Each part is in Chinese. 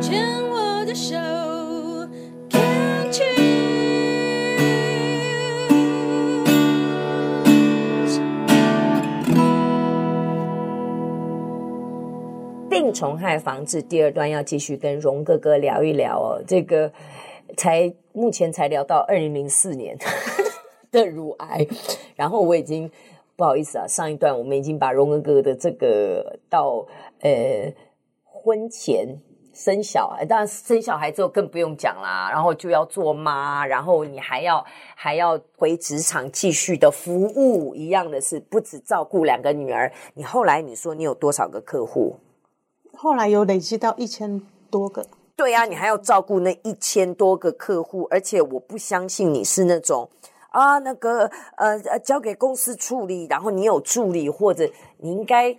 牵我的手，Can't you？病虫害防治第二段要继续跟荣哥哥聊一聊哦，这个才目前才聊到二零零四年 的乳癌，然后我已经不好意思啊，上一段我们已经把荣哥哥的这个到呃婚前生小孩，当然生小孩之后更不用讲啦，然后就要做妈，然后你还要还要回职场继续的服务，一样的是不止照顾两个女儿，你后来你说你有多少个客户？后来有累积到一千多个，对呀、啊，你还要照顾那一千多个客户，而且我不相信你是那种啊，那个呃呃，交给公司处理，然后你有助理，或者你应该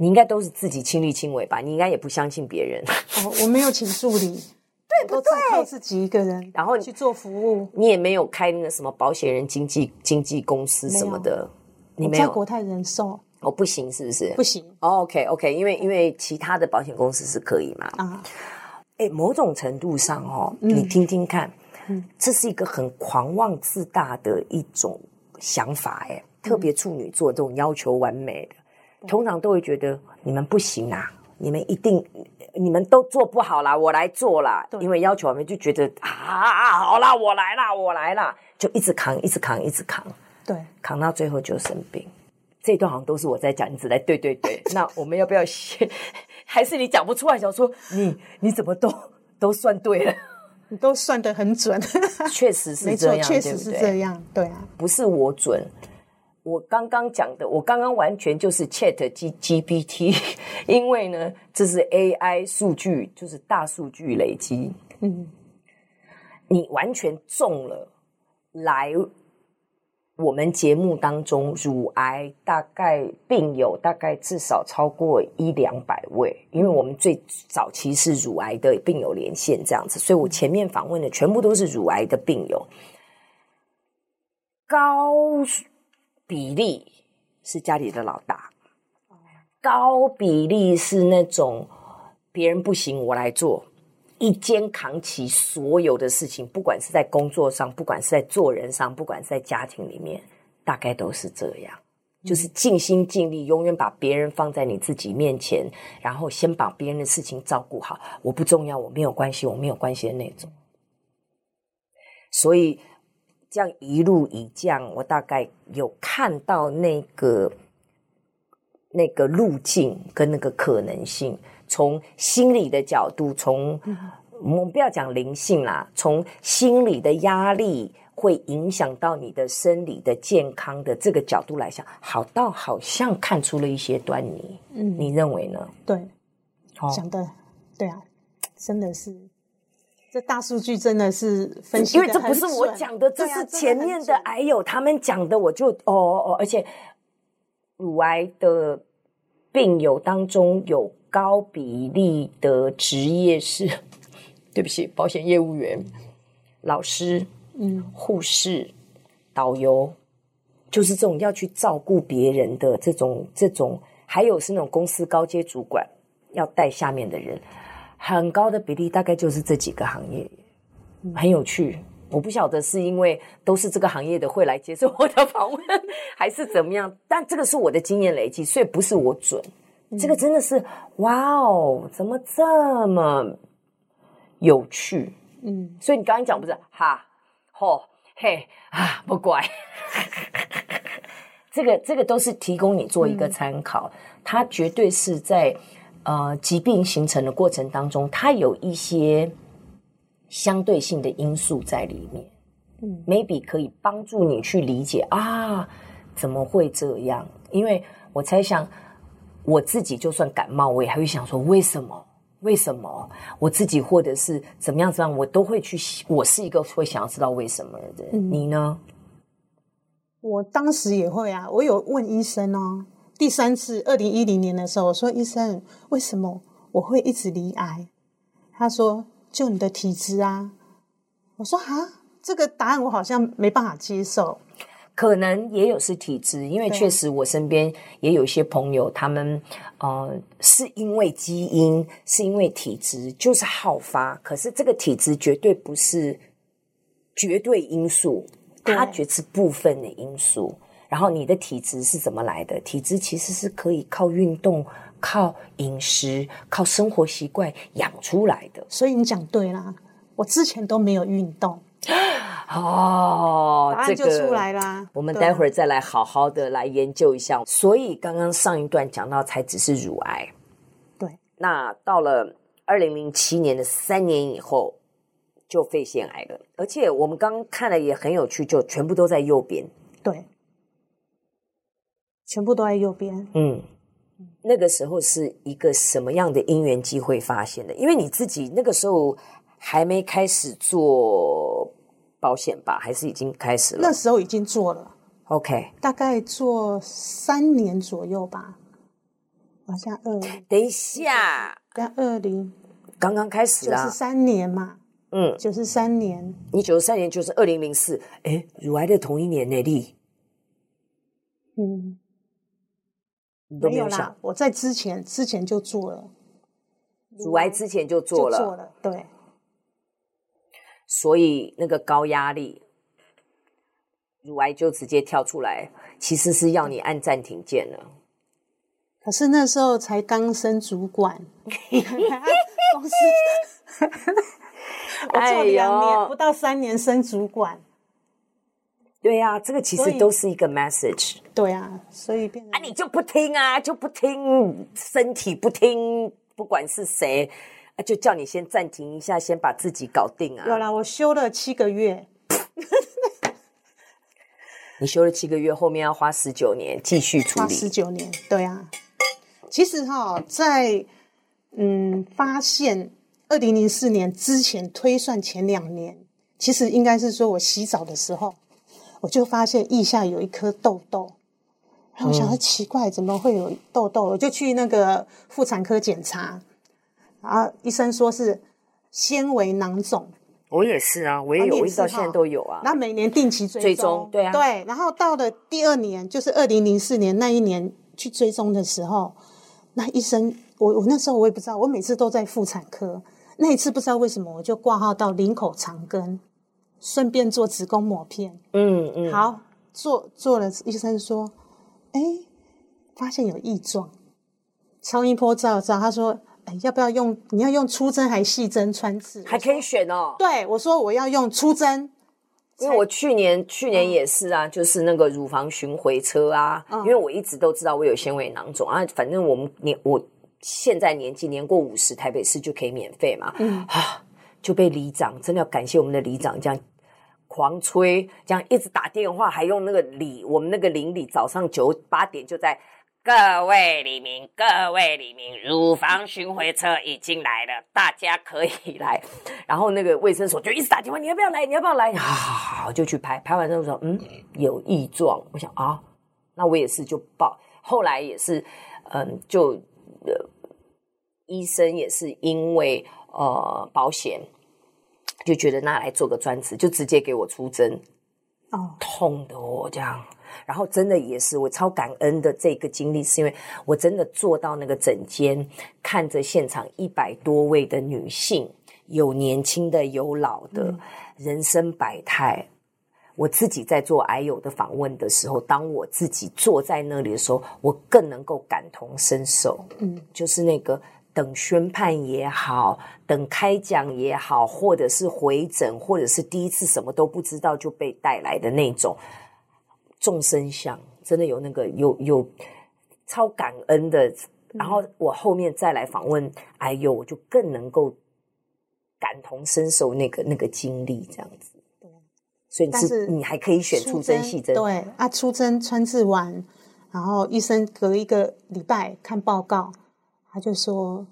你应该都是自己亲力亲为吧？你应该也不相信别人。哦，我没有请助理，对不对？都靠自己一个人，然后去做服务，你也没有开那个什么保险人经纪经纪公司什么的，你没有。在国泰人寿。哦，不行，是不是？不行。Oh, OK，OK，okay, okay, 因为因为其他的保险公司是可以嘛。啊，哎，某种程度上哦，嗯、你听听看，嗯，这是一个很狂妄自大的一种想法，哎，特别处女座这种要求完美的，嗯、通常都会觉得你们不行啊，你们一定你们都做不好啦，我来做啦。因为要求我们就觉得啊，好啦，我来啦，我来啦，就一直扛，一直扛，一直扛，对，扛到最后就生病。这段好像都是我在讲，你只来对对对。那我们要不要先？还是你讲不出来？想说你你怎么都都算对了？你都算得很准，确实是这样，确实是这样，对啊，不是我准。我刚刚讲的，我刚刚完全就是 Chat G GPT，因为呢，这是 AI 数据，就是大数据累积。嗯，你完全中了来。我们节目当中，乳癌大概病友大概至少超过一两百位，因为我们最早期是乳癌的病友连线这样子，所以我前面访问的全部都是乳癌的病友，高比例是家里的老大，高比例是那种别人不行我来做。一肩扛起所有的事情，不管是在工作上，不管是在做人上，不管是在家庭里面，大概都是这样，就是尽心尽力，永远把别人放在你自己面前，然后先把别人的事情照顾好。我不重要，我没有关系，我没有关系的那种。所以这样一路一降，我大概有看到那个那个路径跟那个可能性。从心理的角度，从我们不要讲灵性啦，从心理的压力会影响到你的生理的健康的这个角度来讲，好到好像看出了一些端倪。嗯，你认为呢？对，讲的、哦、对啊，真的是这大数据真的是分析，因为这不是我讲的，这是前面的癌友他们讲的，我就哦哦，而且乳癌的病友当中有。高比例的职业是，对不起，保险业务员、老师、嗯，护士、导游，就是这种要去照顾别人的这种这种，还有是那种公司高阶主管要带下面的人，很高的比例，大概就是这几个行业，很有趣。我不晓得是因为都是这个行业的会来接受我的访问，还是怎么样，但这个是我的经验累积，所以不是我准。这个真的是哇哦，怎么这么有趣？嗯，所以你刚刚讲不是哈、吼、嘿啊，不乖，这个这个都是提供你做一个参考，嗯、它绝对是在呃疾病形成的过程当中，它有一些相对性的因素在里面，嗯，maybe 可以帮助你去理解啊，怎么会这样？因为我猜想。我自己就算感冒，我也还会想说为什么？为什么？我自己或者是怎么样怎么样，我都会去。我是一个会想要知道为什么的人。嗯、你呢？我当时也会啊，我有问医生哦。第三次，二零一零年的时候，我说医生，为什么我会一直罹癌？他说就你的体质啊。我说啊，这个答案我好像没办法接受。可能也有是体质，因为确实我身边也有一些朋友，他们呃是因为基因，是因为体质，就是好发。可是这个体质绝对不是绝对因素，它只是部分的因素。然后你的体质是怎么来的？体质其实是可以靠运动、靠饮食、靠生活习惯养出来的。所以你讲对啦，我之前都没有运动。哦，答案就出来啦。这个、我们待会儿再来好好的来研究一下。所以刚刚上一段讲到，才只是乳癌。对。那到了二零零七年的三年以后，就肺腺癌了。而且我们刚刚看了也很有趣，就全部都在右边。对。全部都在右边。嗯。那个时候是一个什么样的因缘机会发现的？因为你自己那个时候。还没开始做保险吧？还是已经开始了？那时候已经做了。OK，大概做三年左右吧。好像二零。等一下，跟二零刚刚开始啊，九十三年嘛。嗯，九十三年。你九十三年就是二零零四，哎，乳癌的同一年内力。嗯，你都没有啦，我在之前之前就做了，乳癌之前就做了，就做了，对。所以那个高压力，乳癌就直接跳出来，其实是要你按暂停键了。可是那时候才刚升主管，公司 我做两年不到三年升主管。对呀、啊，这个其实都是一个 message。对啊，所以变成啊，你就不听啊，就不听，身体不听，不管是谁。就叫你先暂停一下，先把自己搞定啊！有啦，我休了七个月。你休了七个月，后面要花十九年继续处理。花十九年，对啊。其实哈，在嗯发现二零零四年之前推算前两年，其实应该是说我洗澡的时候，我就发现腋下有一颗痘痘，然后我想说奇怪，怎么会有痘痘？我就去那个妇产科检查。然后医生说是纤维囊肿，我也是啊，我也有，我一直到现在都有啊。那每年定期追踪，对啊，对。然后到了第二年，就是二零零四年那一年去追踪的时候，那医生，我我那时候我也不知道，我每次都在妇产科，那一次不知道为什么我就挂号到林口长庚，顺便做子宫抹片。嗯嗯，好，做做了，医生说，哎，发现有异状，超音波照照，他说。要不要用？你要用粗针还是细针穿刺？还可以选哦。对，我说我要用粗针，因为我去年去年也是啊，嗯、就是那个乳房巡回车啊。嗯、因为我一直都知道我有纤维囊肿啊，反正我们年我现在年纪年过五十，台北市就可以免费嘛。嗯啊，就被里长真的要感谢我们的里长这样狂催，这样一直打电话，还用那个里我们那个邻里早上九八点就在。各位里民，各位里民，乳房巡回车已经来了，大家可以来。然后那个卫生所就一直打电话，你要不要来？你要不要来？好，好，就去拍。拍完之后说，嗯，有异状。我想啊，那我也是就报。后来也是，嗯，就呃，医生也是因为呃保险，就觉得那来做个专职，就直接给我出针。哦，痛的哦，这样。然后真的也是我超感恩的这个经历，是因为我真的坐到那个诊间，看着现场一百多位的女性，有年轻的，有老的，人生百态。我自己在做癌友的访问的时候，当我自己坐在那里的时候，我更能够感同身受。嗯，就是那个等宣判也好，等开讲也好，或者是回诊，或者是第一次什么都不知道就被带来的那种。众生相真的有那个有有超感恩的，然后我后面再来访问，哎呦，我就更能够感同身受那个那个经历，这样子。对，所以你是，是你还可以选出针细针。对啊，出针穿刺完，然后医生隔一个礼拜看报告，他就说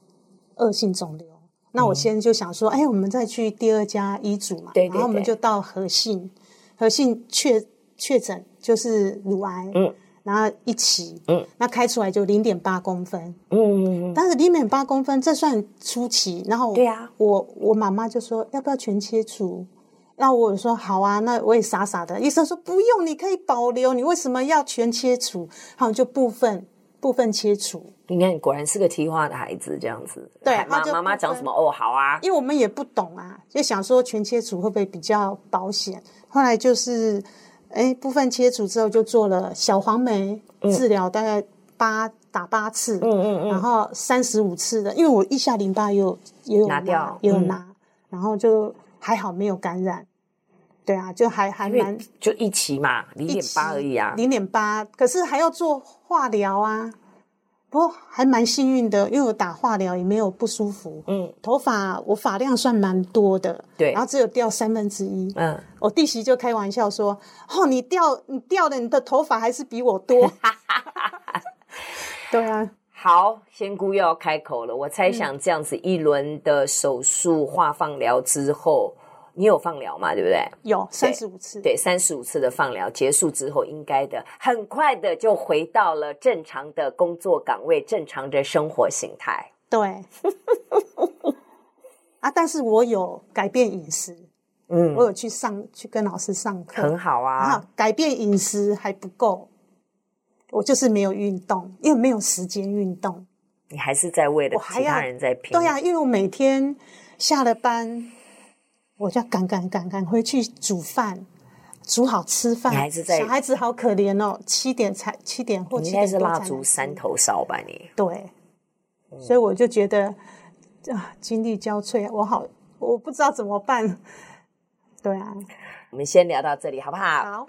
恶性肿瘤。那我先就想说，嗯、哎，我们再去第二家医嘱嘛，对，对，对，然后我们就到和信，和信确确诊。就是乳癌，嗯，然后一期，嗯，那开出来就零点八公分，嗯嗯嗯，但是零点八公分这算初期，然后对呀，我我妈妈就说要不要全切除？那我说好啊，那我也傻傻的。医生说不用，你可以保留，你为什么要全切除？好，就部分部分切除。你看，果然是个听话的孩子，这样子。对，妈妈妈讲什么哦，好啊。因为我们也不懂啊，就想说全切除会不会比较保险？后来就是，哎，部分切除之后就做了小黄梅治疗，大概八打八次，嗯嗯嗯，然后三十五次的，因为我腋下淋巴也有也有拿，拿掉，也有拿，嗯、然后就还好没有感染。对啊，就还还蛮就一期嘛，零点八而已啊，零点八，可是还要做化疗啊。不过还蛮幸运的，因为我打化疗也没有不舒服。嗯，头发我发量算蛮多的，对，然后只有掉三分之一。嗯，我弟媳就开玩笑说：“哦，你掉你掉的你的头发还是比我多。”对啊，好，仙姑又要开口了。我猜想这样子一轮的手术化放疗之后。你有放疗嘛？对不对？有三十五次。对，三十五次的放疗结束之后，应该的很快的就回到了正常的工作岗位，正常的生活形态。对。啊，但是我有改变饮食，嗯，我有去上去跟老师上课，很好啊。然后改变饮食还不够，我就是没有运动，因为没有时间运动。你还是在为了其他人在拼。对呀、啊，因为我每天下了班。我就要赶赶赶赶回去煮饭，煮好吃饭。你还是在小孩子好可怜哦，七点才七点或七点你应该是蜡烛三头烧吧？你对，嗯、所以我就觉得啊，精力交瘁，我好，我不知道怎么办。对啊，我们先聊到这里好不好？好。